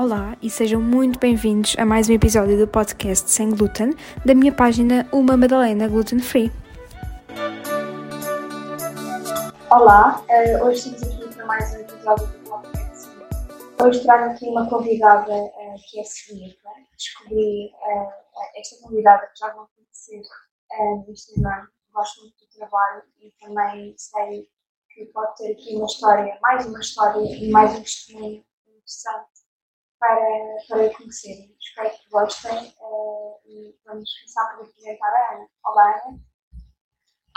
Olá e sejam muito bem-vindos a mais um episódio do podcast Sem Glúten da minha página Uma Madalena Gluten Free. Olá, uh, hoje estamos aqui para mais um episódio do podcast. Hoje trago aqui uma convidada uh, que é celíaca. Descobri uh, esta convidada que já vão conhecer no Instagram. Gosto muito do trabalho e também sei que pode ter aqui uma história, mais uma história e mais um testemunho interessante para, para conhecerem. Espero que gostem uh, e vamos começar por apresentar a Ana. Olá, Ana.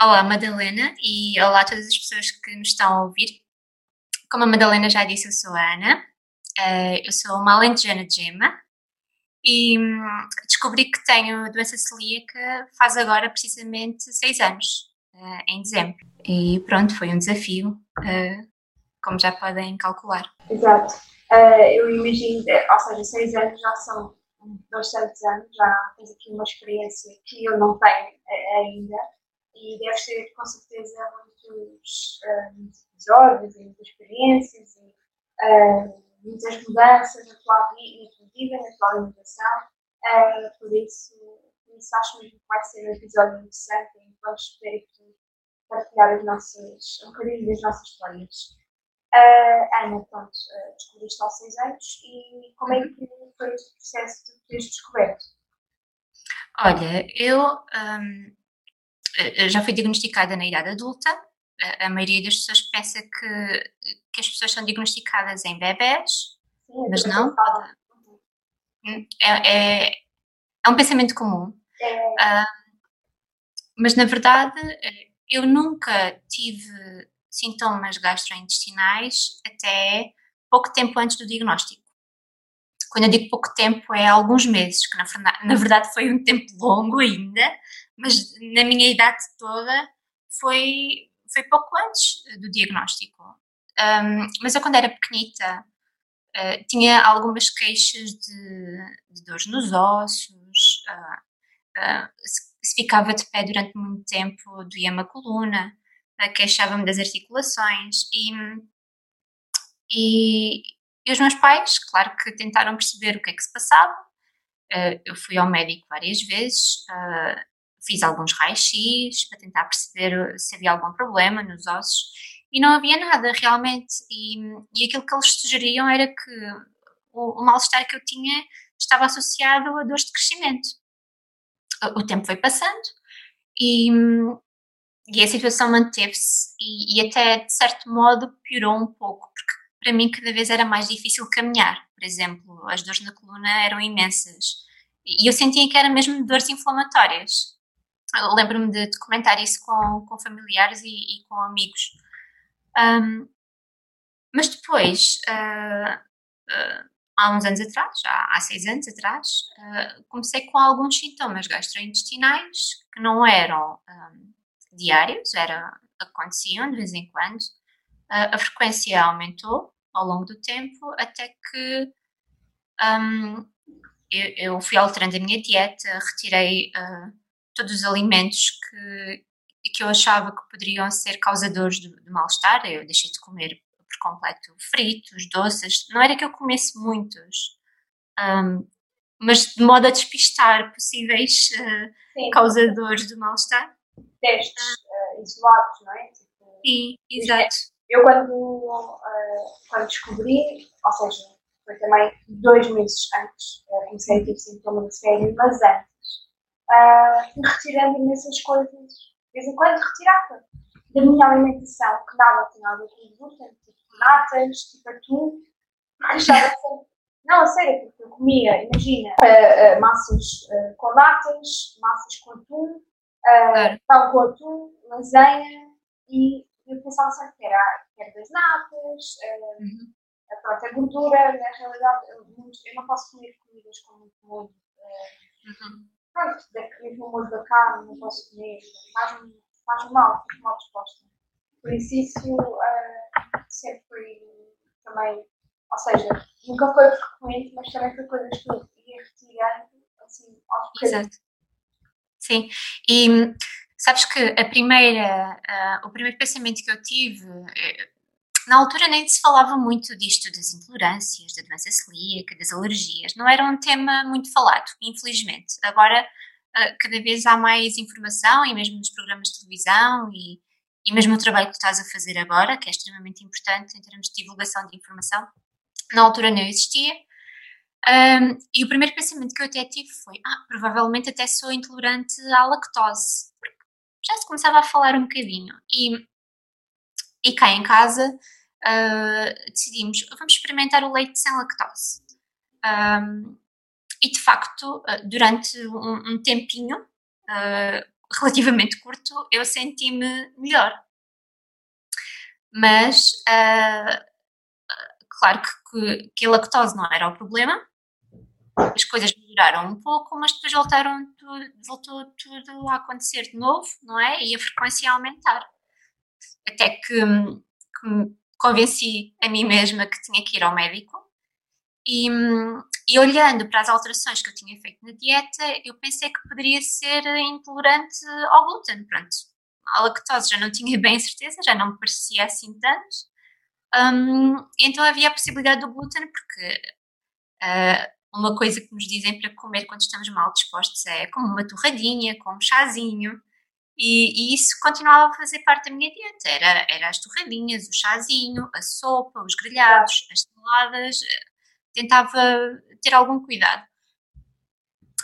Olá, Madalena, e olá a todas as pessoas que nos estão a ouvir. Como a Madalena já disse, eu sou a Ana, uh, eu sou uma alentejana de gema e um, descobri que tenho doença celíaca faz agora precisamente seis anos, uh, em dezembro. E pronto, foi um desafio, como já podem calcular. Exato. Uh, eu imagino, eh, ou seja, seis anos já são bastantes anos, já tens aqui uma experiência que eu não tenho eh, ainda e deve ser com certeza muitos, muitos episódios e muitas experiências e muitas mudanças na tua vida, na tua alimentação, uh, por, isso, isso acho mesmo que vai ser um episódio interessante e vamos poder aqui partilhar as nossas, um bocadinho das nossas histórias. Uh, Ana, pronto, uh, descobriste aos seis anos e como é que foi o processo de teres descoberto? Olha, eu um, já fui diagnosticada na idade adulta. A, a maioria das pessoas pensa que, que as pessoas são diagnosticadas em bebés, Sim, mas não. Hum, é, é, é, um pensamento comum. É. Uh, mas na verdade, eu nunca tive sintomas gastrointestinais até pouco tempo antes do diagnóstico. Quando eu digo pouco tempo, é alguns meses, que na verdade foi um tempo longo ainda, mas na minha idade toda foi, foi pouco antes do diagnóstico. Um, mas eu, quando era pequenita, uh, tinha algumas queixas de, de dores nos ossos, uh, se, se, ficava de pé durante muito tempo, doía-me a coluna, queixava-me das articulações e, e, e, os meus pais, claro que tentaram perceber o que é que se passava. Eu fui ao médico várias vezes, fiz alguns raios-x para tentar perceber se havia algum problema nos ossos e não havia nada realmente. E, e aquilo que eles sugeriam era que o, o mal-estar que eu tinha estava associado a dores de crescimento. O, o tempo foi passando e, e a situação manteve-se e, e, até de certo modo piorou um pouco, porque para mim cada vez era mais difícil caminhar. Por exemplo, as dores na coluna eram imensas e eu sentia que eram mesmo dores inflamatórias. Lembro-me de, de, comentar isso com, com familiares e, e com amigos. Um, mas depois, uh, uh, há uns anos atrás, já há seis anos atrás, uh, comecei com alguns sintomas gastrointestinais que não eram um, diários, era, aconteciam de vez em quando. A frequência aumentou ao longo do tempo até que um, eu, eu, fui alterando a minha dieta, retirei todos os alimentos que, que eu achava que poderiam ser causadores de, de mal-estar. Eu deixei de comer por completo fritos, doces. Não era que eu comesse muitos, um, mas de modo a despistar possíveis uh, causadores de mal-estar testes uh, isolados, não é? Tipo, Sim, exato. Eu quando, uh, quando descobri, ou seja, foi também dois meses antes, comecei a ter sintomas sério, mas antes, uh, fui retirando imensas coisas, de vez em quando retirava da minha alimentação, que nada tinha a ver com glúten, tipo natas, tipo atum, porque estava sempre não, a sério, porque eu comia, imagina, uh, uh, massas com natas, massas com atum, uh, pão com atum, lasanha e eu pensava sempre que era, que era das natas, uh, uhum. a própria gordura, na realidade eu, eu, não posso comer comidas com muito molho. Uh, uhum. Pronto, mesmo o molho da carne não posso comer, faz-me faz mal, fico mal disposta. Por isso isso uh, sempre também, ou seja, nunca foi frequente, mas também foi coisas que eu ia retirando assim aos bocadinhos. Sim, e Sabes que a primeira, uh, o primeiro pensamento que eu tive, eh, na altura nem se falava muito disto das intolerâncias, da doença celíaca, das alergias, não era um tema muito falado, infelizmente. Agora, uh, cada vez há mais informação e mesmo nos programas de televisão e, e mesmo o trabalho que tu estás a fazer agora, que é extremamente importante em termos de divulgação de informação, na altura não existia. Um, e o primeiro pensamento que eu até tive foi: ah, provavelmente até sou intolerante à lactose. Já se começava a falar um bocadinho. E, e cá em casa uh, decidimos: vamos experimentar o leite sem lactose. Um, e de facto, uh, durante um, um tempinho uh, relativamente curto, eu senti-me melhor. Mas claro que, que, a lactose não era o problema, as coisas melhoraram um pouco, mas depois voltaram tudo, voltou tudo a acontecer de novo, não é? E a frequência a aumentar. Até que, que me convenci a mim mesma que tinha que ir ao médico e, e, olhando para as alterações que eu tinha feito na dieta, eu pensei que poderia ser intolerante ao glúten. Pronto, a lactose já não tinha bem certeza, já não me parecia assim tanto. Um, então havia a possibilidade do glúten, porque uh, uma coisa que nos dizem para comer quando estamos mal dispostos é como uma torradinha, com um chazinho. E, e, isso continuava a fazer parte da minha dieta. Era, era as torradinhas, o chazinho, a sopa, os grelhados, as saladas. Tentava ter algum cuidado.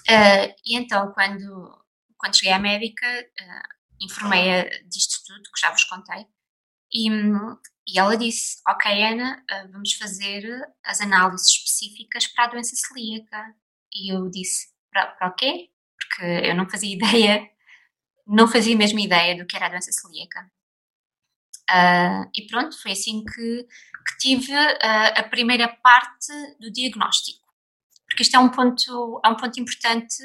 Uh, e então, quando, quando cheguei à médica, uh, informei-a disto tudo, que já vos contei. E, e ela disse: Ok, Ana, eh, vamos fazer as análises específicas para a doença celíaca. E eu disse: Para, para o quê? Porque eu não fazia ideia, não fazia mesmo ideia do que era a doença celíaca. Uh, e pronto, foi assim que, que tive uh, a primeira parte do diagnóstico. Porque isto é um ponto, é um ponto importante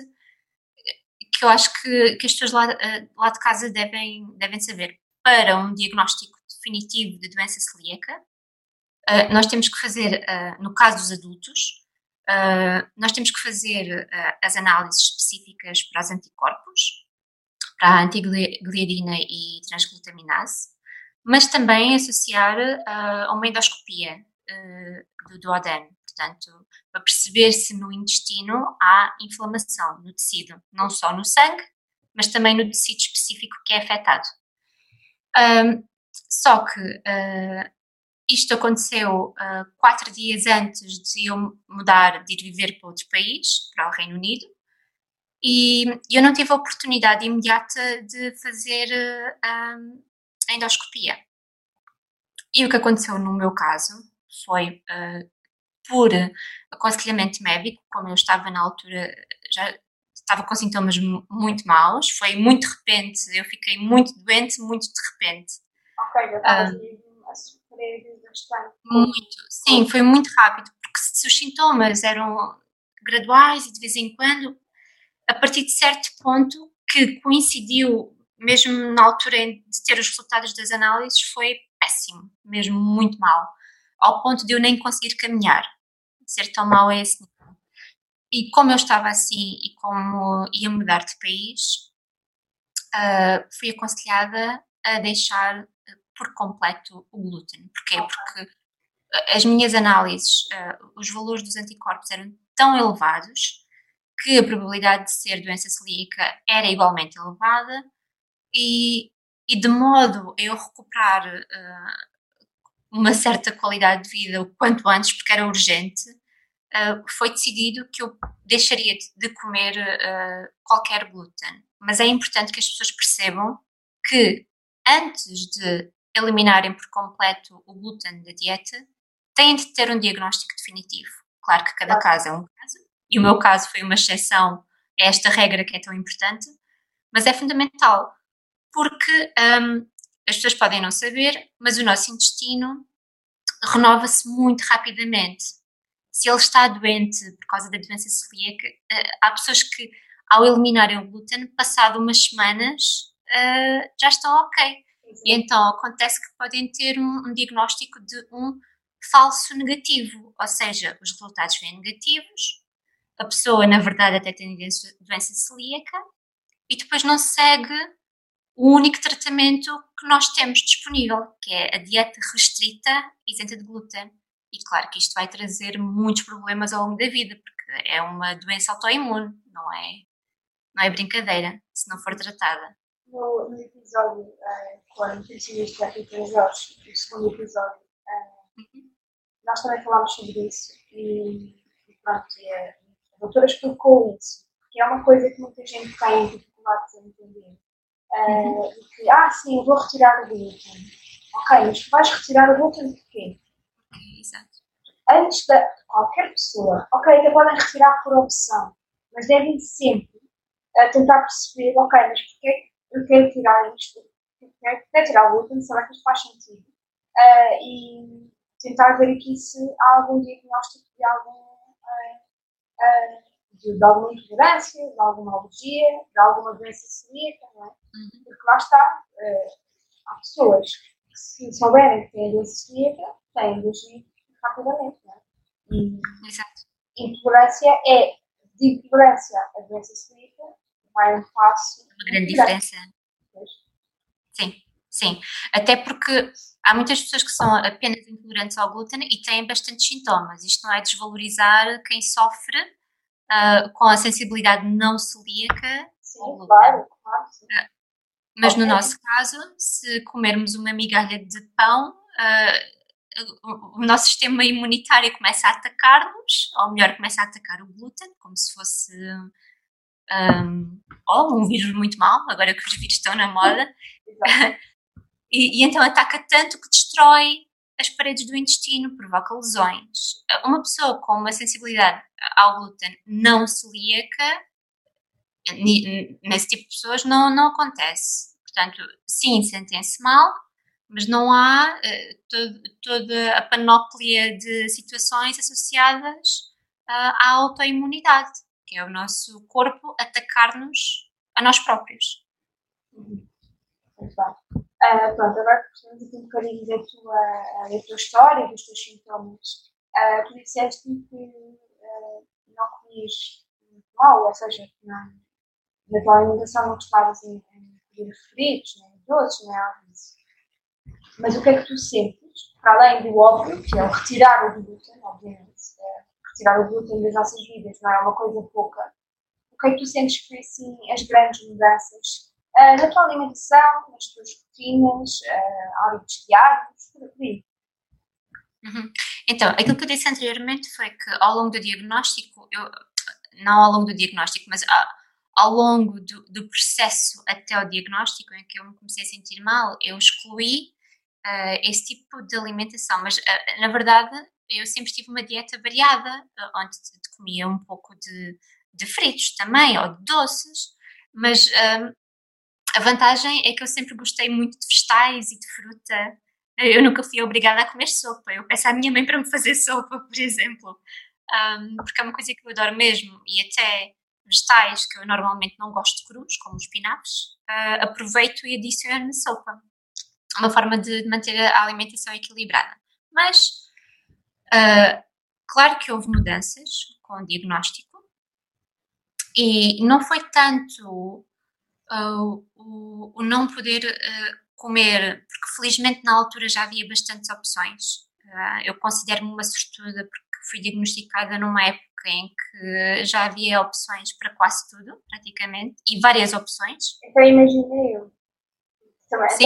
que eu acho que, que as pessoas lá, lá de casa devem, devem saber. Para um diagnóstico definitivo de doença celíaca, uh, nós temos que fazer, no caso dos adultos, nós temos que fazer as análises específicas para os anticorpos, para a antigliadina e transglutaminase, mas também associar a uma endoscopia do duodeno, portanto, para perceber se no intestino há inflamação no tecido, não só no sangue, mas também no tecido específico que é afetado. Um, só que uh, isto aconteceu uh, quatro dias antes de eu mudar, de ir viver para outro país, para o Reino Unido, e eu não tive a oportunidade imediata de fazer uh, a endoscopia. E o que aconteceu no meu caso foi por aconselhamento médico, como eu estava na altura, já estava com sintomas muito maus, foi muito de repente, eu fiquei muito doente, muito de repente. Ok, já estava ah, a sofrer bastante. Muito, sim, foi muito rápido, porque se os sintomas eram graduais e de vez em quando, a partir de certo ponto, que coincidiu mesmo na altura de ter os resultados das análises, foi péssimo, mesmo muito mal, ao ponto de eu nem conseguir caminhar, ser tão mal é esse nível. E como eu estava assim e como ia mudar de país, uh, fui aconselhada a deixar por completo o glúten. Porquê? Porque as minhas análises, uh, os valores dos anticorpos eram tão elevados que a probabilidade de ser doença celíaca era igualmente elevada e, e de modo a eu recuperar uh, uma certa qualidade de vida o quanto antes, porque era urgente, uh, foi decidido que eu deixaria de comer qualquer glúten. Mas é importante que as pessoas percebam que antes de eliminarem por completo o glúten da dieta, têm de ter um diagnóstico definitivo. Claro que cada caso é um caso, e o meu caso foi uma exceção a esta regra que é tão importante, mas é fundamental, porque um, as pessoas podem não saber, mas o nosso intestino renova-se muito rapidamente. Se ele está doente por causa da doença celíaca, uh, há pessoas que, ao eliminarem o glúten, passado umas semanas, uh, já estão ok. E então acontece que podem ter um, um diagnóstico de um falso negativo, ou seja, os resultados vêm negativos, a pessoa na verdade até tem doença celíaca e depois não segue o único tratamento que nós temos disponível, que é a dieta restrita isenta de glúten. E claro que isto vai trazer muitos problemas ao longo da vida, porque é uma doença autoimune, não é, não é brincadeira, se não for tratada. No, no episódio uh, com a nutricionista Rita Jorge, o segundo episódio, uh, uhum. nós também falámos sobre isso e, e pronto, e doutora explicou isso, porque é uma coisa que muita gente tem dificuldades a entender. Uh, uhum. que, ah, sim, eu vou retirar o glúten. Ok, mas vais retirar o glúten porquê? Exato. Antes de qualquer pessoa, ok, até podem retirar por opção, mas devem sempre uh, tentar perceber, ok, mas porquê eu quero tirar isto? Eu quero, tirar o glúten, será que isto faz sentido? Uh, e tentar ver aqui se há algum diagnóstico de algum de, de, alguma intolerância, de alguma alergia, de alguma doença celíaca, não é? Uhum. Porque lá está, uh, há pessoas que se souberem que têm doença celíaca, têm agir rapidamente, não é? E Exato. intolerância é, de intolerância a doença celíaca, vai um passo. Uma grande diferença. Sim, sim. Até porque há muitas pessoas que são apenas intolerantes ao glúten e têm bastantes sintomas. Isto não é desvalorizar quem sofre uh, com a sensibilidade não celíaca sim, ao glúten. Claro, claro. Uh, mas okay. no nosso caso, se comermos uma migalha de pão, uh, o nosso sistema imunitário começa a atacar-nos, ou melhor, começa a atacar o glúten, como se fosse um, ou um vírus muito mau, agora que os vírus estão na moda. e, e então ataca tanto que destrói as paredes do intestino, provoca lesões. Uma pessoa com uma sensibilidade ao glúten não celíaca, nesse tipo de pessoas, não, não acontece. Portanto, sim, sentem-se mal, mas não há uh, todo, toda a panóplia de situações associadas uh, à autoimunidade, que é o nosso corpo atacar-nos a nós próprios. Uhum. Muito bem. Uh, pronto, agora precisamos aqui um bocadinho da tua, da tua história, dos teus sintomas. Uh, tu disseste que uh, não comias mal, ou seja, que não, na tua alimentação não gostavas em, em comer referidos, nem doces, nem algo disso. Mas o que é que tu sentes, para além do óbvio, que é o retirar o glúten, obviamente, é, retirar o glúten das nossas vidas não é uma coisa pouca, o que é que tu sentes que foi assim as grandes mudanças uh, na tua alimentação, nas tuas rotinas, uh, hábitos diários, tudo aí. Uhum. Então, aquilo que eu disse anteriormente foi que ao longo do diagnóstico, eu, não ao longo do diagnóstico, mas a, ao longo do, do, processo até o diagnóstico em que eu me comecei a sentir mal, eu excluí uh, esse tipo de alimentação. Mas, uh, na verdade, eu sempre tive uma dieta variada, uh, onde comia um pouco de, de fritos também, ou de doces, mas a vantagem é que eu sempre gostei muito de vegetais e de fruta. Eu nunca fui obrigada a comer sopa. Eu peço à minha mãe para me fazer sopa, por exemplo, um, porque é uma coisa que eu adoro mesmo. E até vegetais que eu normalmente não gosto de crus, como os espinafres, uh, aproveito e adiciono na sopa. Uma forma de manter a alimentação equilibrada. Mas, uh, claro que houve mudanças com o diagnóstico e não foi tanto uh, o, o, não poder uh, comer, porque felizmente na altura já havia bastantes opções. Uh, eu considero-me uma sortuda porque fui diagnosticada numa época em que já havia opções para quase tudo, praticamente, e várias opções. Então imaginei eu. Também, sim,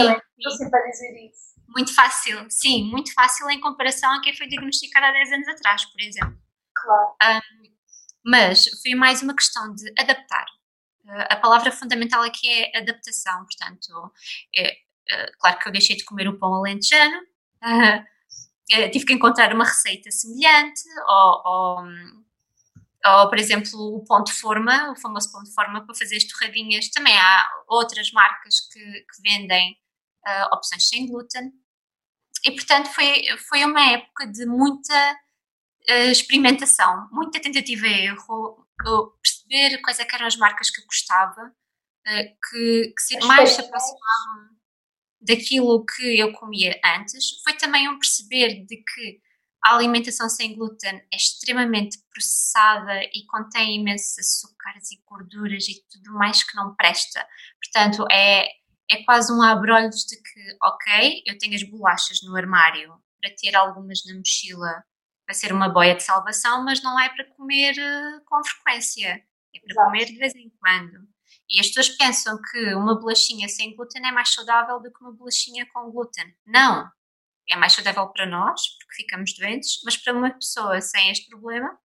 também dizer isso. Muito fácil, sim, muito fácil em comparação a quem foi diagnosticada há 10 anos atrás, por exemplo. Claro. Um, mas foi mais uma questão de adaptar a palavra fundamental aqui é adaptação, portanto, é, é, claro que eu deixei de comer o pão alentejano, uh, é, tive que encontrar uma receita semelhante, ou, ou, ou, por exemplo, o pão de forma, o famoso pão de forma para fazer as torradinhas. Também há outras marcas que, que vendem uh, opções sem glúten. E, portanto, foi, foi uma época de muita uh, experimentação, muita tentativa e erro, perceber quais é eram as marcas que eu gostava, eh, que, que se, mais se aproximavam daquilo que eu comia antes. Foi também um perceber de que a alimentação sem glúten é extremamente processada e contém imensos açúcares e gorduras e tudo mais que não presta. Portanto, é, é quase um abrolhos de que, ok, eu tenho as bolachas no armário para ter algumas na mochila para ser uma boia de salvação, mas não é para comer uh, com frequência, é para Exato. comer de vez em quando. E as pessoas pensam que uma bolachinha sem glúten é mais saudável do que uma bolachinha com glúten. Não! É mais saudável para nós, porque ficamos doentes, mas para uma pessoa sem este problema,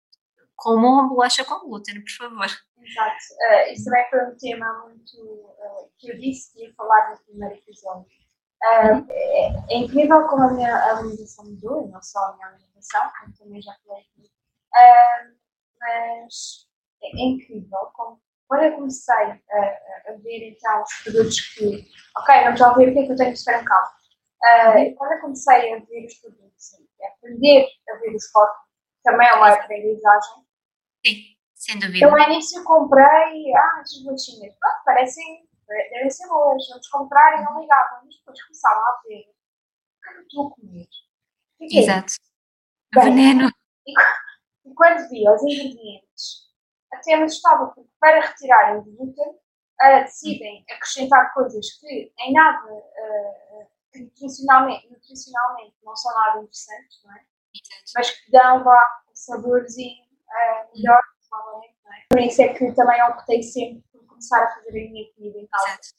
como uma bolacha com glúten, por favor. Exato. Uh, isso também foi um tema muito uh, que eu disse que ia falar no primeiro episódio. Uh, é, é, incrível como a minha alimentação mudou, e não só a minha alimentação, como também já falei aqui. mas é, é incrível como quando eu comecei a, a, ver então os produtos que, ok, vamos já ver o que é que eu tenho no supermercado. Uh, quando eu comecei a ver os produtos e aprender a ver os códigos, também é uma aprendizagem. Sim, sem dúvida. Eu no início comprei, ah, esses bolachinhas, pronto, parecem, devem ser boas, vamos comprar e não ligavam, mas depois começavam a ver o que é que eu estou a comer. Fiquei. Exato. Veneno. E, e quando vi os ingredientes, até me assustava, porque para retirarem o glúten, uh, decidem acrescentar coisas que em nada, uh, que nutricionalmente, nutricionalmente não são nada interessantes, não é? mas que dão um saborzinho uh, melhor, provavelmente, não é? Por isso é que também optei sempre por começar a fazer a minha comida em casa Exato.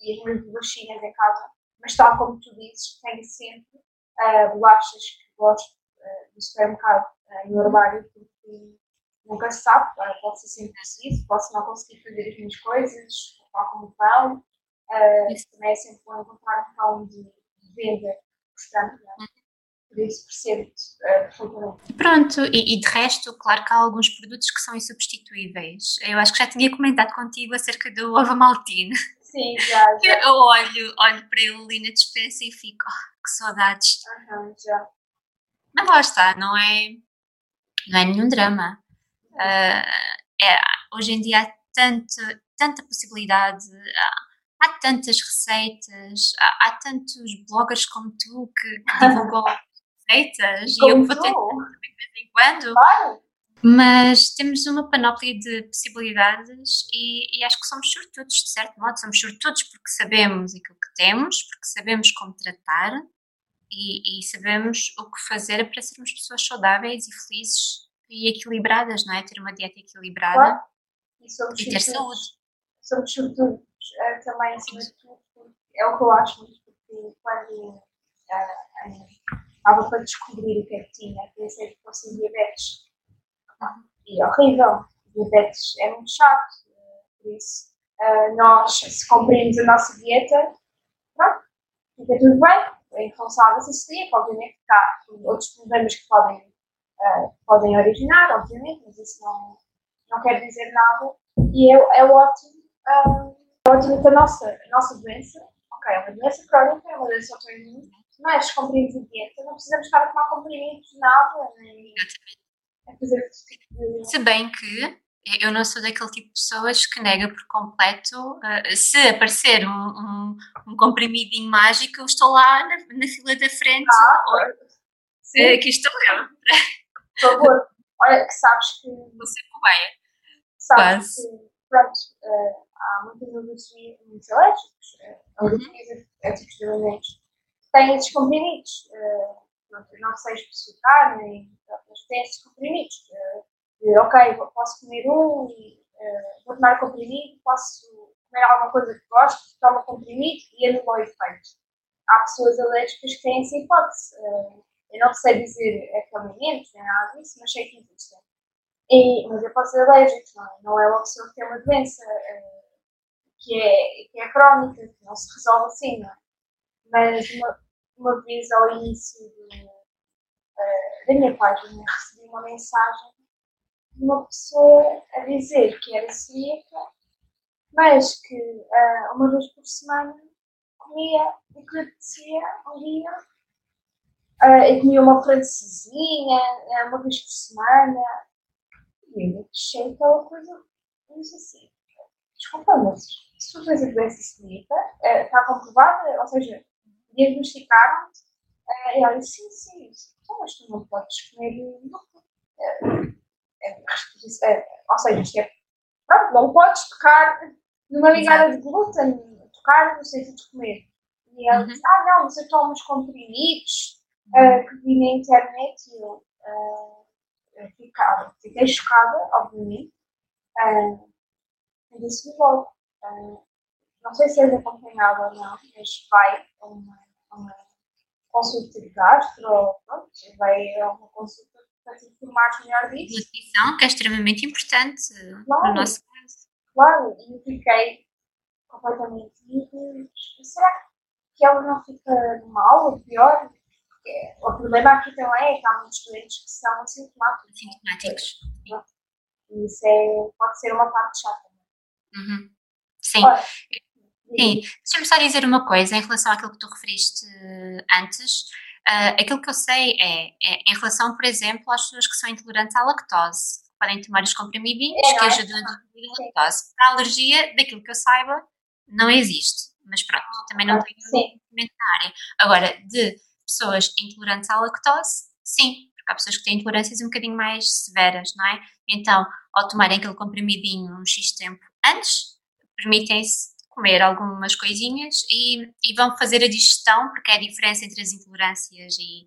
e as minhas bolachinhas em casa, mas tal como tu dizes, tenho sempre uh, bolachas que gosto uh, do supermercado uh, no armário, porque nunca se sabe, pode ser sempre preciso, posso não conseguir fazer as minhas coisas, tal como pão. Uh, também é sempre bom encontrar um pão de, de venda gostando, é? por isso uh, perfeitamente. Pronto, e, e, de resto, claro que há alguns produtos que são insubstituíveis. Eu acho que já tinha comentado contigo acerca do ovo maltine. Sim, já, já. Eu olho, olho para ele ali na dispensa e fico, oh, que saudades. Uhum, já. Mas lá está, não é, não é nenhum drama. Uh, é, hoje em dia há tanto, tanta possibilidade, há, há tantas receitas, há, há, tantos bloggers como tu que, que divulgam receitas e eu vou ter de vez em quando. Mas temos uma panóplia de possibilidades e, e, acho que somos sortudos, de certo modo, somos sortudos porque sabemos aquilo que temos, porque sabemos como tratar e, e sabemos o que fazer para sermos pessoas saudáveis e felizes e equilibradas, não é? Ter uma dieta equilibrada claro. e, e ter saúde. Somos sobretudo é, também, acima de tudo, é o que eu acho muito, porque quando uh, estava para descobrir o que é que tinha, pensei que fosse diabetes. E é horrível. Diabetes é muito chato, por isso uh, nós, se cumprimos a nossa dieta, pronto, fica tudo bem. Em relação à celíaca, obviamente, há outros problemas que podem uh, podem originar, obviamente, mas isso não, não quer dizer nada. E é, é ótimo, uh, é ótimo que a nossa, a nossa doença, ok, é uma doença crónica, é uma doença autoimune, mas comprimidos de dieta, não precisamos estar a tomar comprimidos, nada, nem a fazer tipo de... Se bem que eu não sou daquele tipo de pessoas que nega por completo. Uh, se aparecer um, um, um, comprimidinho mágico, eu estou lá na, na fila da frente. Ah, ou, uh, aqui estou eu. por favor, olha que sabes que. Você cobaia. Sabes Quase. que, pronto, uh, há muitas indústrias, muitos alérgicos, uh, uhum. éticos de alimentos, têm esses comprimidos. Uh, pronto, não sei especificar, nem, mas têm esses comprimidos. Uh, ok, posso comer um uh, vou tomar comprimido, posso comer alguma coisa que gosto, tomo comprimido e anula o efeito. Há pessoas alérgicas que têm essa hipótese. Uh, eu não sei dizer acompanhamentos nem nada disso, mas sei que existem. E, mas eu posso ser alérgico, não é? Não é uma pessoa que tem uma doença uh, que, é, que é crónica, que não se resolve assim, não é? Mas uma, uma vez ao início uh, da minha página recebi uma mensagem uma pessoa a dizer que era celíaca, mas que uh, uma vez por semana comia o que apetecia um dia Uh, eu comia uma francesinha uh, uma vez por semana. E eu achei aquela coisa. Disse assim: desculpa, mas se tu tens a doença celíaca, uh, está comprovada, ou seja, diagnosticaram-te. Uh, e ela disse: sim, sim, então, mas tu não podes comer. Uh, é, ou seja, é. Pronto, não podes tocar numa ligada de glúten. tocar no sítio de comer. E ela Uhum. disse, ah não, mas eu tomo uns comprimidos ah, que vi na internet e eu, ah, eu ficava, fiquei chocada, obviamente. Ah, e disse logo, ah, não sei se és acompanhada ou não, mas vai a uma, uma consulta de gastro, pronto, vai a uma consulta para te informar melhor disso. Nutrição, que é extremamente importante uh, Claro. no nosso caso. Claro, e eu fiquei completamente. "E Será que ela não fica mal ou pior? Porque o problema aqui também é que há muitos doentes que são assintomáticos. Sintomáticos. E isso é, pode ser uma parte chata. Uhum. Sim. Olha, Sim, deixa-me só dizer uma coisa em relação àquilo que tu referiste eh, antes. Ah, aquilo que eu sei é, é em relação, por exemplo, às pessoas que são intolerantes à lactose. Podem tomar os comprimidinhos É, que é? ajudam a diminuir a lactose. Para a alergia, daquilo que eu saiba, não existe. Mas pronto, também não tenho Sim. conhecimento na área. Agora, de pessoas intolerantes à lactose, sim, porque há pessoas que têm intolerâncias um bocadinho mais severas, não é? Então, ao tomarem aquele comprimidinho um X tempo antes, permitem-se comer algumas coisinhas e, e vão fazer a digestão, porque é a diferença entre as intolerâncias e,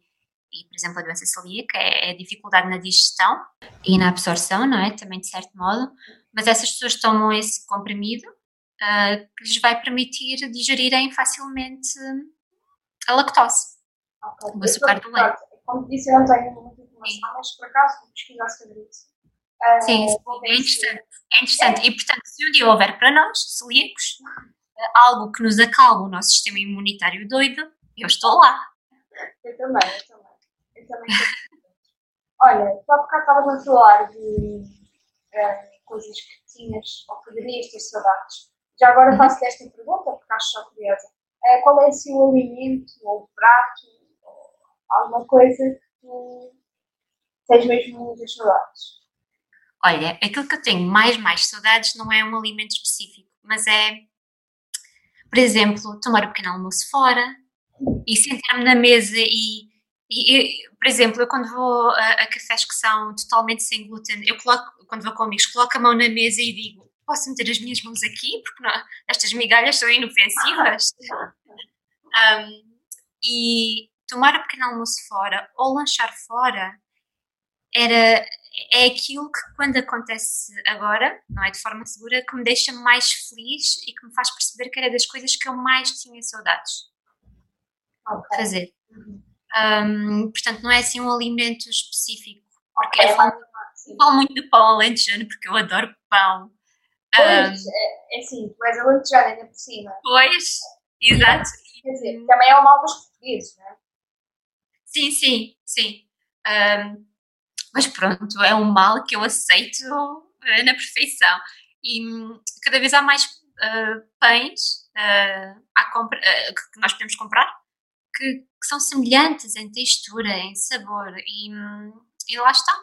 e por exemplo, a doença celíaca, é, é a dificuldade na digestão e na absorção, não é? Também de certo modo. Mas essas pessoas tomam esse comprimido ah, que lhes vai permitir digerirem facilmente a lactose. ok. o açúcar do Pronto, Como disse, eu não tenho muita informação, mas por acaso vou pesquisar sobre isso. Ah, Sim, sim, ver é interessante. É interessante. E, portanto, se um dia houver para nós, celíacos, eh, algo que nos acalme o nosso sistema imunitário doido, eu estou lá. Eu também, eu também. Eu também estou Olha, tu há bocado estavas a falar de eh, coisas que tinhas ou poderias ter saudades. Já agora faço-te esta pergunta, porque acho só curiosa. Eh, qual é assim, o alimento ou o prato ou alguma coisa que tu tens mesmo muitas saudades? Olha, aquilo que eu tenho mais, mais saudades não é um alimento específico, mas é, por exemplo, tomar o pequeno almoço fora e sentar-me na mesa e, e- e, por exemplo, eu quando vou a, a cafés que são totalmente sem glúten, eu coloco, quando vou com amigos, coloco a mão na mesa e digo, posso meter as minhas mãos aqui? Porque não, estas migalhas são inofensivas. Um, e tomar o pequeno almoço fora ou lanchar fora era é aquilo que quando acontece agora, não é de forma segura, que me deixa mais feliz e que me faz perceber que era das coisas que eu mais tinha saudades de Ok. fazer. Um, portanto, não é assim um alimento específico, porque Ok, eu falo, eu falo muito do pão alentejano porque eu adoro pão. Um, Pois, é, é assim, tu és alentejana ainda por cima. pois, exato. Quer dizer, também é o mal dos portugueses, não é? Sim, sim, sim. Ahm, mas pronto, é um mal que eu aceito eh, na perfeição. E hum, cada vez há mais ah, pães à compra, ah, que nós podemos comprar que, que são semelhantes em textura, em sabor. E, hum, e lá está.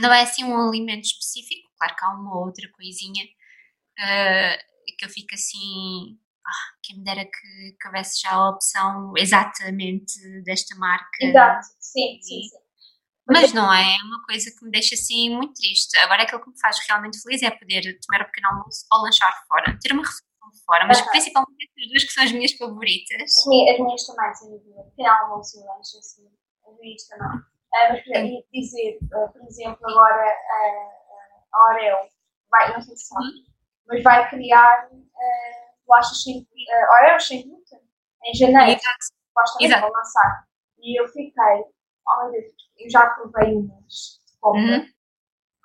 Não é assim um alimento específico, claro que há uma outra coisinha que eu fico assim. Ah, quem me dera que, que houvesse já a opção exatamente desta marca. Exato, sim, sim, sim. Mas não é uma coisa que me deixa assim muito triste. Agora aquilo que me faz realmente feliz é poder tomar um pequeno almoço ou lanchar fora, ter uma refeição fora, mas Aham. principalmente essas duas que são as minhas favoritas. As minhas, as minhas também, sem dúvida. Pequeno almoço e lanche, assim. As minhas também. Ah, mas, por exemplo, ia dizer, ah, por exemplo, agora ah, a Oreo, vai, não sei se sabe, mas vai criar ah, bolachas sem, uh, Oreo sem glúten em janeiro. Exato. supostamente vão lançar. E eu fiquei, oh meu Deus, eu já provei umas de compra, Uhum.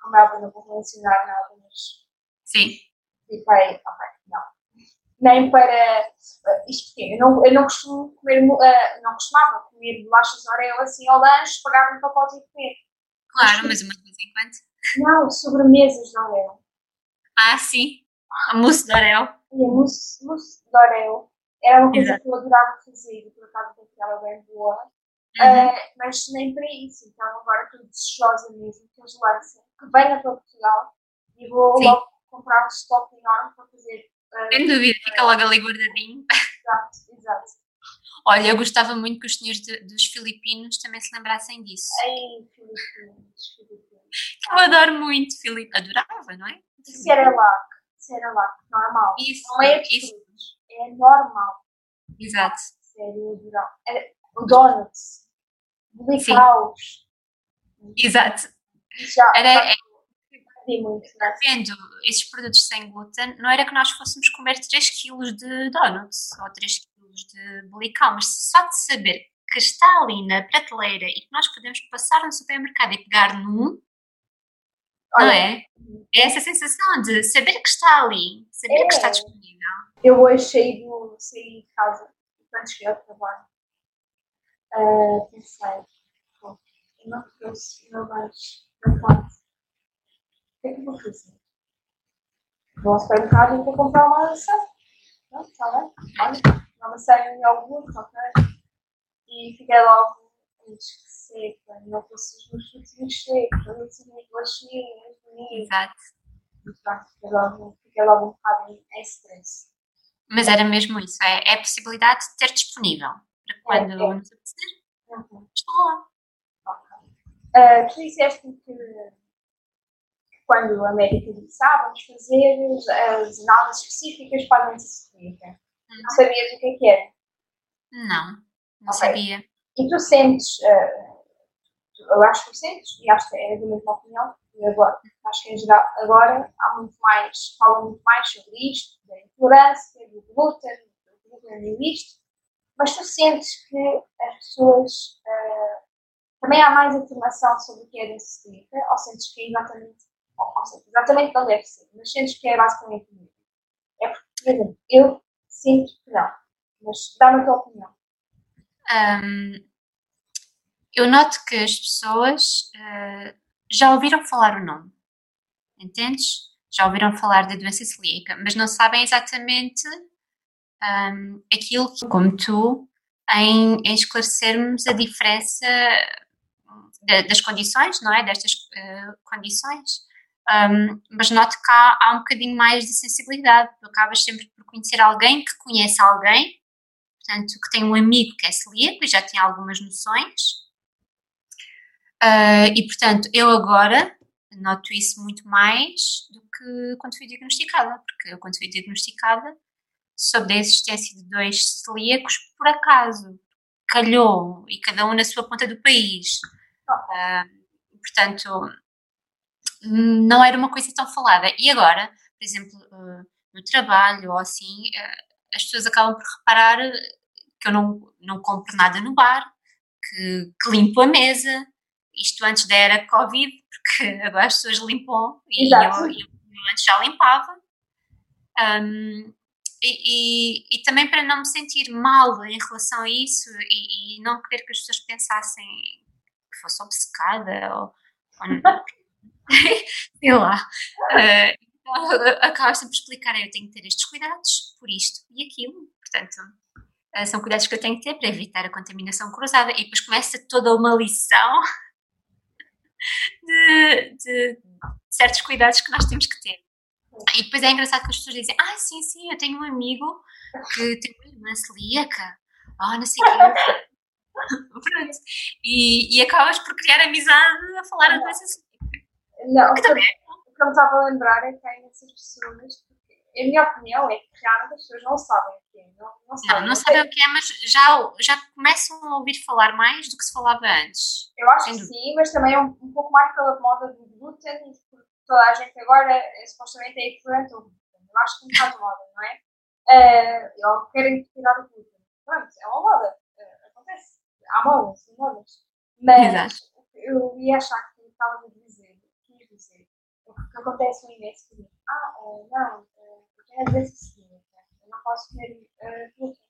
como é óbvio, não vou mencionar nada, mas Sim, fiquei, ok, não. Nem para. eh, isto porque eu não, eu não costumo comer, eh, não costumava comer bolachas Oreo assim ao lanche, pagar um pacote e comer. claro, mas uma de vez em quando. Não, sobremesas de Oreo. Ah, sim, a mousse de Oreo. E a mousse, mousse de Oreo era uma coisa Exato. que eu adorava fazer e por acaso ela bem boa. Uhum. Uh, mas nem para isso. Então agora estou desejosa mesmo que eles lancem, que venha para Portugal e vou Sim. logo comprar um estoque enorme para fazer. uh, Sem dúvida, fica logo ali guardadinho. exato, exato. Olha, eu gostava muito que os senhores de- dos filipinos também se lembrassem disso. Em Filipinas, Filipinas. Eu adoro muito Filipe. Adorava, não é? Cerelac, Cerelac, normal. Isso, Não é isso. é normal. Exato. Sério, é, donuts, blicaus. Exato. Já, Era, já, é, muito, né? vendo esses produtos sem glúten, não era que nós fôssemos comer 3 kg de donuts ou 3 kg de blical, mas só de saber que está ali na prateleira e que nós podemos passar no supermercado e pegar num, não é? É essa sensação de saber que está ali, saber É. que está disponível. Eu hoje saí, do, saí de casa, quando cheguei ao trabalho, ah, pensei, pô, eu não trouxe meu lanche da tarde. O que é que eu vou fazer? Vou ao supermercado e vou comprar uma maçã. Não, está bem? Olha, uma maçã e um iogurte, ok? E fiquei logo, "Ixi, que seca, não fosse os meus frutinhos secos, eu não tinha bolachinhas, bonitas. Exato. E pronto, fiquei logo, fiquei logo um bocado em em stress. Mas era mesmo isso, é, é a possibilidade de ter disponível para quando É, é. nos apetecer, Uhum. está lá. Ah, tu disseste que, que quando a médica disse, ah, vamos fazer as, análises específicas para a doença celíaca. Uhum. Não sabias o que é que era. Não, não Ok. sabia. E tu sentes, ah, eu acho que tu sentes, e acho que é da mesma opinião, e agora, acho que em geral, agora há muito mais, falam muito mais sobre isto, da intolerância, do glúten, do glúten e isto, mas tu sentes que as pessoas, ah, também há mais informação sobre o que é a doença celíaca, ou sentes que é exatamente, ou, ou seja, exatamente não deve ser, mas sentes que é basicamente o mesmo. É porque, por exemplo, eu sinto que não, mas dá-me a tua opinião. Hum, eu noto que as pessoas eh, já ouviram falar o nome, entendes? Já ouviram falar da doença celíaca, mas não sabem exatamente hum, aquilo que, como tu, em, em esclarecermos a diferença da- das condições, não é? Destas eh, condições. Hum, mas noto que há, há um bocadinho mais de sensibilidade. Tu acabas sempre por conhecer alguém que conhece alguém portanto, que tem um amigo que é celíaco e já tem algumas noções. Ah, e, portanto, eu agora noto isso muito mais do que quando fui diagnosticada, porque eu, quando fui diagnosticada, soube da existência de dois celíacos por acaso. Calhou, e cada um na sua ponta do país. Ah, portanto, não era uma coisa tão falada. E agora, por exemplo, ah, no trabalho ou assim, ah, as pessoas acabam por reparar que eu não, não compro nada no bar, que, que limpo a mesa. Isto antes da era Covid, porque agora as pessoas limpam e eu- eu antes já limpava. Um, e, e- também para não me sentir mal em relação a isso e, e não querer que as pessoas pensassem que fosse obcecada ou, ou sei lá. Uh, sempre por explicar, eu tenho que ter estes cuidados por isto e aquilo. Portanto, uh, são cuidados que eu tenho que ter para evitar a contaminação cruzada. E depois começa toda uma lição de, de certos cuidados que nós temos que ter. E depois é engraçado que as pessoas dizem: Ah, sim, sim, eu tenho um amigo que tem uma irmã celíaca. Ah, não sei o quê. Pronto. E, e acabas por criar amizade a falar a doença celíaca. Não, Que também o que eu me estava a lembrar é que há essas pessoas, porque a minha opinião é que realmente as pessoas não sabem o que é. Não, não sabem. Não, não sabem o que é, mas já, já começam a ouvir falar mais do que se falava antes. Eu acho Sem que dúvida. sim, mas também é um, um pouco mais pela moda do glúten, porque toda a gente agora é, supostamente é intolerante ao glúten. Eu acho que é um bocado moda, não é? Uh, ou querem tirar o glúten. Pronto, é uma moda. Eh, acontece. Há modas, sim, modas. Mas Exato. eu ia achar que estava a dizer, quis dizer, o que acontece no imenso que ah, eh, não, eh, eu tenho a doença celíaca, eu não posso comer eh, glúten.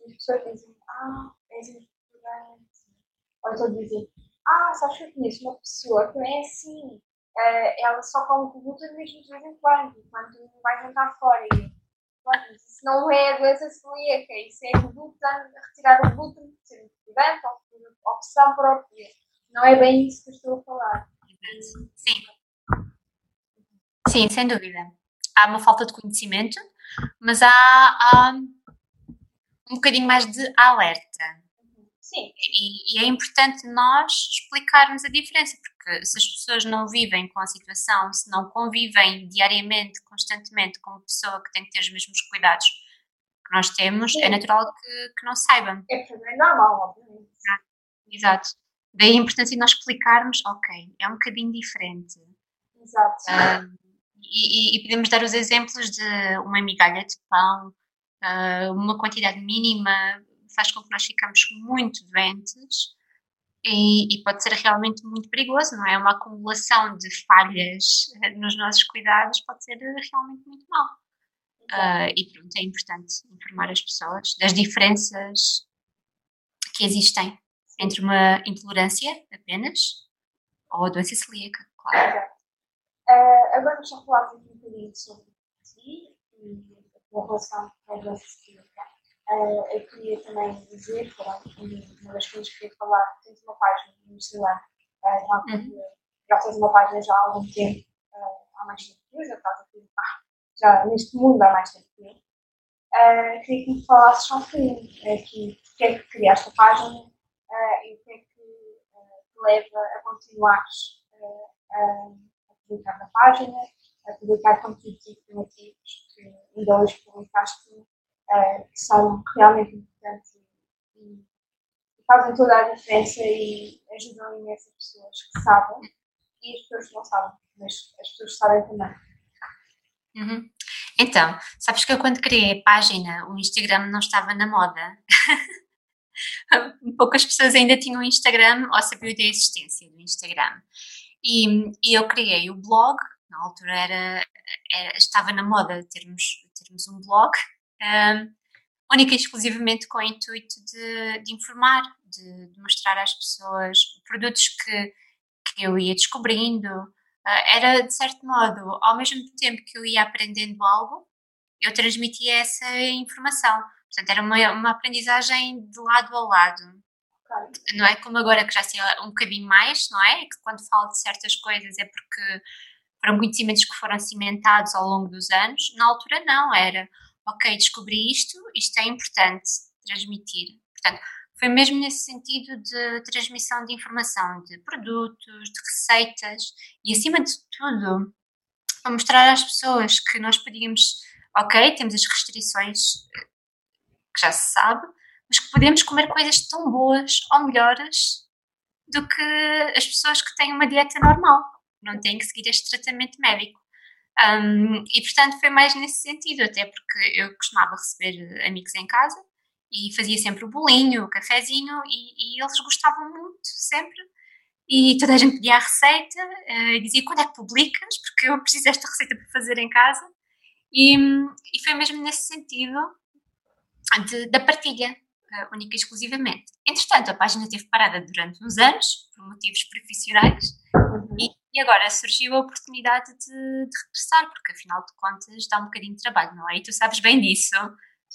E as pessoas dizem, ah, és intolerante. Ou então dizem, ah, sabes que eu conheço uma pessoa que é assim, eh, ela só come glúten mesmo de vez em quando, quando vai jantar fora. E, eu, "Pronto, mas isso não é a doença celíaca, isso é glúten, retirar o glúten, ser intolerante ou por opção própria. Não é bem isso que eu estou a falar. Sim. Sim, sem dúvida. Há uma falta de conhecimento, mas há, há um bocadinho mais de alerta. Sim, E, e é importante nós explicarmos a diferença, porque se as pessoas não vivem com a situação, se não convivem diariamente, constantemente com uma pessoa que tem que ter os mesmos cuidados que nós temos, é Sim. é natural que, que não saibam. É, normal, obviamente. Exato. Exato. Daí a importância de nós explicarmos, ok, é um bocadinho diferente. Exato. Uh, e, e, podemos dar os exemplos de uma migalha de pão, uh, uma quantidade mínima faz com que nós ficamos muito doentes e, e, pode ser realmente muito perigoso, não é? Uma acumulação de falhas eh, nos nossos cuidados pode ser realmente muito mal. Uh, e pronto, é importante informar as pessoas das diferenças que existem entre uma intolerância apenas ou a doença celíaca, claro. Uh, agora vamos só falar um bocadinho sobre ti e a relação com a doença celíaca. Uh, eu queria também dizer, pronto, uma das coisas que queria falar, tens uma página no Instagram, uh, já, uhum. já tens uma página já há algum tempo, uh, há mais tempo que eu, já estás aqui, ah, já neste mundo há mais tempo que eu. Uh, queria que me falasses só um bocadinho aqui, porque é que criaste a página uh, e o que é que te leva a continuar a publicar na página, a publicar conteúdos informativos que ainda hoje publicaste que são realmente importantes e, e, fazem toda a diferença e ajudam imenso as pessoas que sabem e as pessoas que não sabem, mas as pessoas sabem também. Uhum. Então, sabes que eu quando criei a página, o Instagram não estava na moda. Poucas pessoas ainda tinham Instagram ou sabiam da existência do Instagram. E, e, eu criei o blog, na altura era, era, estava na moda termos, termos um blog, um, única e exclusivamente com o intuito de, de informar, de, de, mostrar às pessoas produtos que, que eu ia descobrindo. Uh, era, de certo modo, ao mesmo tempo que eu ia aprendendo algo, eu transmitia essa informação. Portanto, era uma, uma aprendizagem de lado a lado. Não é como agora que já sei um bocadinho mais, não é? Que quando falo de certas coisas é porque foram conhecimentos que foram cimentados ao longo dos anos. Na altura, não, era ok, descobri isto, isto é importante transmitir. Portanto, foi mesmo nesse sentido de transmissão de informação, de produtos, de receitas e, acima de tudo, para mostrar às pessoas que nós podíamos, ok, temos as restrições que já se sabe, mas que podemos comer coisas tão boas ou melhores do que as pessoas que têm uma dieta normal, não têm que seguir este tratamento médico. Um, e portanto foi mais nesse sentido, até porque eu costumava receber amigos em casa e fazia sempre o bolinho, o cafezinho e, e eles gostavam muito, sempre. E toda a gente pedia a receita uh, e dizia quando é que publicas, porque eu preciso desta receita para fazer em casa. E, e foi mesmo nesse sentido de, da partilha, uh, única e exclusivamente. Entretanto, a página esteve parada durante uns anos, por motivos profissionais. E agora surgiu a oportunidade de, de, regressar, porque afinal de contas dá um bocadinho de trabalho, não é? E tu sabes bem disso.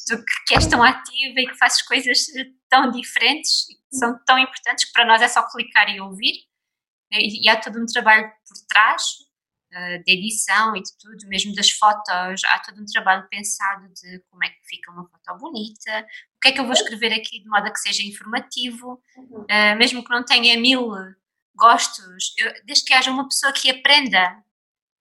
Tu que és tão ativa e que fazes coisas tão diferentes e que são tão importantes que para nós é só clicar e ouvir. E, e há todo um trabalho por trás uh, de edição e de tudo, mesmo das fotos. Há todo um trabalho pensado de como é que fica uma foto bonita, o que é que eu vou escrever aqui de modo a que seja informativo, uh, mesmo que não tenha mil gostos, eu, desde que haja uma pessoa que aprenda,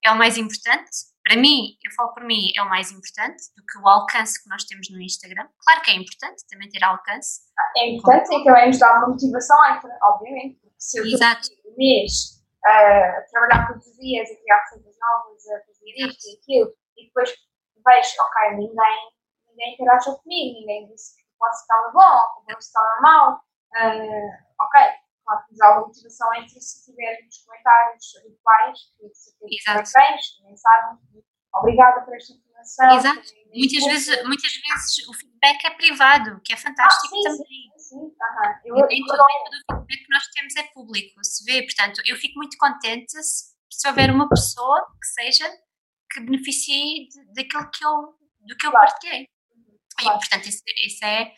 é o mais importante. Para mim, eu falo por mim, é o mais importante do que o alcance que nós temos no Instagram. Claro que é importante também ter alcance. É importante e também nos dá uma motivação obviamente. Se eu Exato. um mês uh, a trabalhar todos os dias, a criar receitas novas, a fazer isto e aquilo, e depois vejo, ok, ninguém, ninguém interagiu comigo, ninguém disse que posso estar bom, que posso estar mal, uh, ok, claro que nos dá uma motivação entre se tivermos comentários habituais, que parabéns, mensagens, obrigada por esta informação. Exato. Muitas vezes, muitas vezes o feedback é privado, que é fantástico ah, sim, também. Sim, sim. Uhum. Eu, nem, todo, o feedback que nós temos é público, se vê. Portanto, eu fico muito contente se, se houver uma pessoa que seja que beneficie daquilo que eu, do que eu claro. partilhei. Claro. E, portanto, isso, isso é,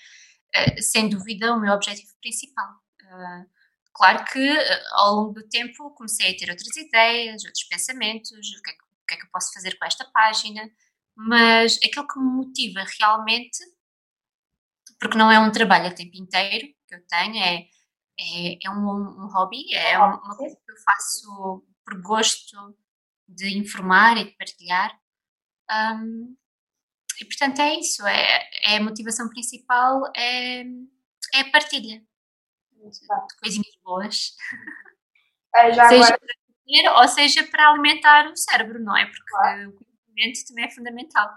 eh, sem dúvida, o meu objetivo principal. Uh, Claro que eh, ao longo do tempo comecei a ter outras ideias, outros pensamentos, o que, é que, o que é que eu posso fazer com esta página, mas aquilo que me motiva realmente, porque não é um trabalho a tempo inteiro que eu tenho, é, é, é um, um, hobby, é uma coisa que eu faço por gosto de informar e de partilhar. Um, e portanto é isso, é, é a motivação principal é, é a partilha coisinhas boas. Uh, já seja agora, para comer ou seja para alimentar o cérebro, não é? Porque Claro. o conhecimento também é fundamental.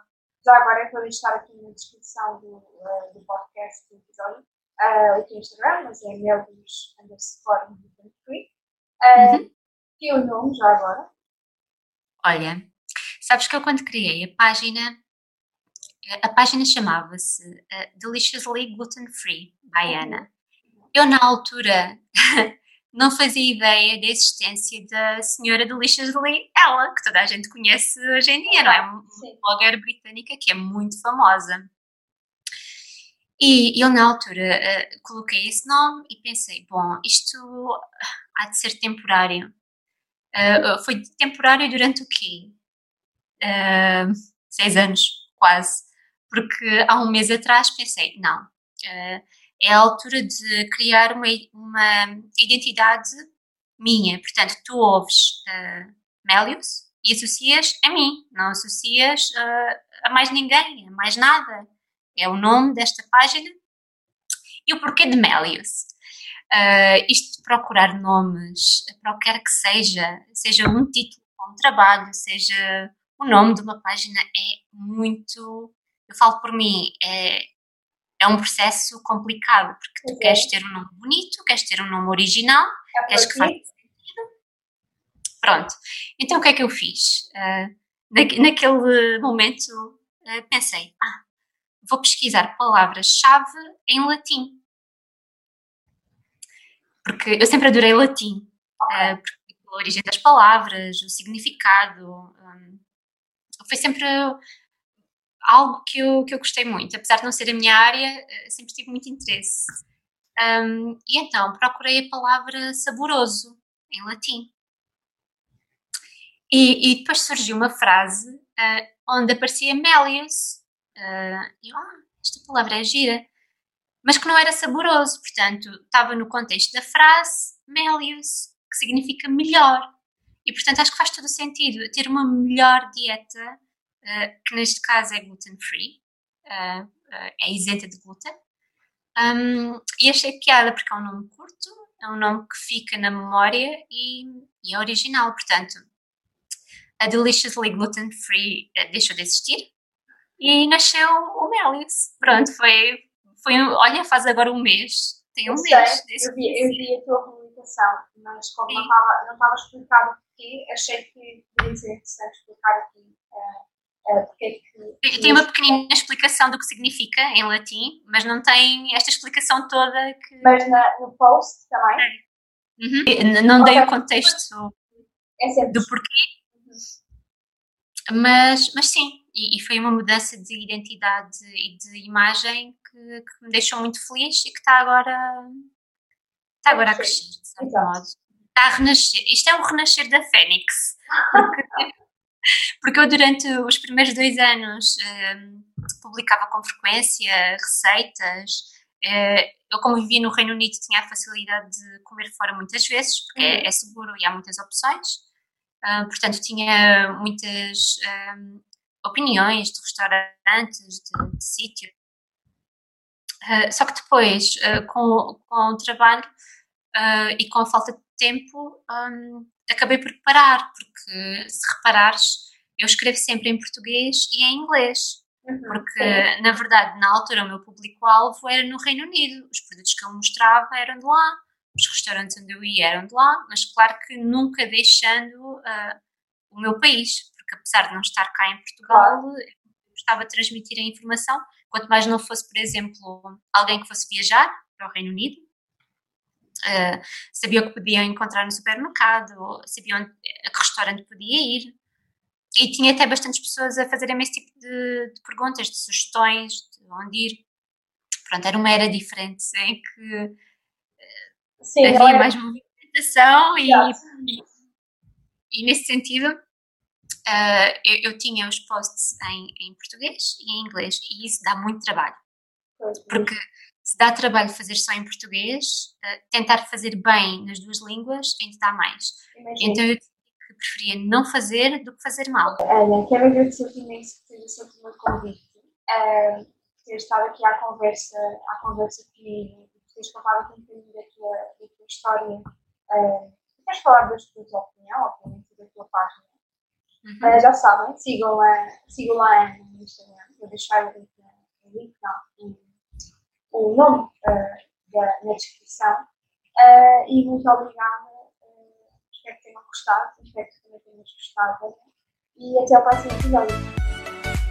já agora eu vou deixar aqui na descrição do, uh, do podcast do episódio uh, o teu Instagram, mas é melvins underscore. Uh, Uhum. E o nome, já agora. Olha, sabes que eu quando criei a página, a página chamava-se eh, Deliciously Gluten Free, by Ana. Eu na altura não fazia ideia da existência da senhora Deliciously, ela, que toda a gente conhece hoje em dia, não é? Uma blogger britânica que é muito famosa. E eu na altura eh, coloquei esse nome e pensei, bom, isto há de ser temporário. Eh, foi temporário durante o quê? Eh, seis anos, quase. Porque há um mês atrás pensei, não, eh, é a altura de criar uma, uma identidade minha. Portanto, tu ouves uh, Melius e associas a mim, não associas uh, a mais ninguém, a mais nada. É o nome desta página e o porquê de Melius. Uh, isto de procurar nomes para o que quer que seja, seja um título um trabalho, seja o nome de uma página, é muito. Eu falo por mim, é, é um processo complicado, porque tu é. queres ter um nome bonito, queres ter um nome original, É queres que faça sentido. Pronto. Então o que é que eu fiz? Naque- naquele momento ah, pensei, ah, vou pesquisar palavras-chave em latim. Porque eu sempre adorei latim. Ok. ah, porque a origem das palavras, o significado. hum, foi sempre algo que eu, que eu gostei muito. Apesar de não ser a minha área, eh, sempre tive muito interesse. Hum, e então procurei a palavra saboroso em latim. E, e depois surgiu uma frase ah, onde aparecia Melius. Ah, e eu, ah, esta palavra é gira. Mas que não era saboroso, portanto, estava no contexto da frase Melius, que significa melhor. E portanto acho que faz todo o sentido ter uma melhor dieta, ah, que neste caso é gluten free, ah, ah, é isenta de glúten. Um, e achei piada porque é um nome curto, é um nome que fica na memória e, e é original. Portanto, a Deliciously Gluten Free eh, deixou de existir e nasceu o Melius. Pronto, foi, foi olha, faz agora um mês. Tem um Eu sei, mês. desde eu vi, eu vi a tua publicação, mas como não Sim. estava não estava explicado porquê, achei que ser interessante explicar aqui eh, eh, porque é que. Tem uma pequenina explicação do que significa em latim, mas não tem esta explicação toda que. Mas na- no post também Uhum. Não dei o contexto é do porquê, mas, mas sim, e, e foi uma mudança de identidade e de imagem que, que me deixou muito feliz e que está agora, está agora a crescer, de certo modo. Está a renascer. Isto é um renascer da Fênix. Porque, porque eu, durante os primeiros dois anos, hum, publicava com frequência receitas. Eh, eu, como vivia no Reino Unido, tinha a facilidade de comer fora muitas vezes, porque é, Uhum. é seguro e há muitas opções. Ah, portanto, tinha muitas hum, opiniões de restaurantes, de, de sítios. Ah, só que depois, ah, com, com o trabalho e com a falta de tempo, hum, acabei por parar, porque se reparares, eu escrevo sempre em português e em inglês. Uhum, Porque, sim. na verdade, na altura, o meu público-alvo era no Reino Unido. Os produtos que eu mostrava eram de lá, os restaurantes onde eu ia eram de lá, mas claro que nunca deixando ah, o meu país, porque apesar de não estar cá em Portugal, eu gostava de transmitir a informação, quanto mais não fosse, por exemplo, alguém que fosse viajar para o Reino Unido. Ah, sabia o que podia encontrar no supermercado, sabia onde, a que restaurante podia ir, e tinha até bastantes pessoas a fazerem esse tipo de, de perguntas, de sugestões, de onde ir. Pronto, era uma era diferente em que Sim, não havia é- mais movimentação e, Exato. e nesse sentido ah, eu, eu tinha os posts em, em português e em inglês e isso dá muito trabalho, porque se dá trabalho fazer só em português, ah, tentar fazer bem nas duas línguas ainda dá mais. imagina. Então eu preferia não fazer do que fazer mal. Ana, quero agradecer-te imenso por ter aceito o meu convite. uh, por ter estado aqui à conversa, à conversa comigo, por teres contado um bocadinho da tua, da tua história, uh, teres falado da tua opinião, obviamente, da tua página. Uhum. Uh, já sabem, sigam, a, sigam lá no Instagram, vou deixar o link, o, link não, o, nome uh, da, na descrição. Uh, e muito obrigada, espero que tenham gostado, espero que também tenham gostado. E até ao próximo episódio.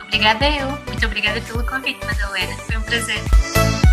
Obrigada eu. Muito obrigada pelo convite, Madalena. Foi um prazer.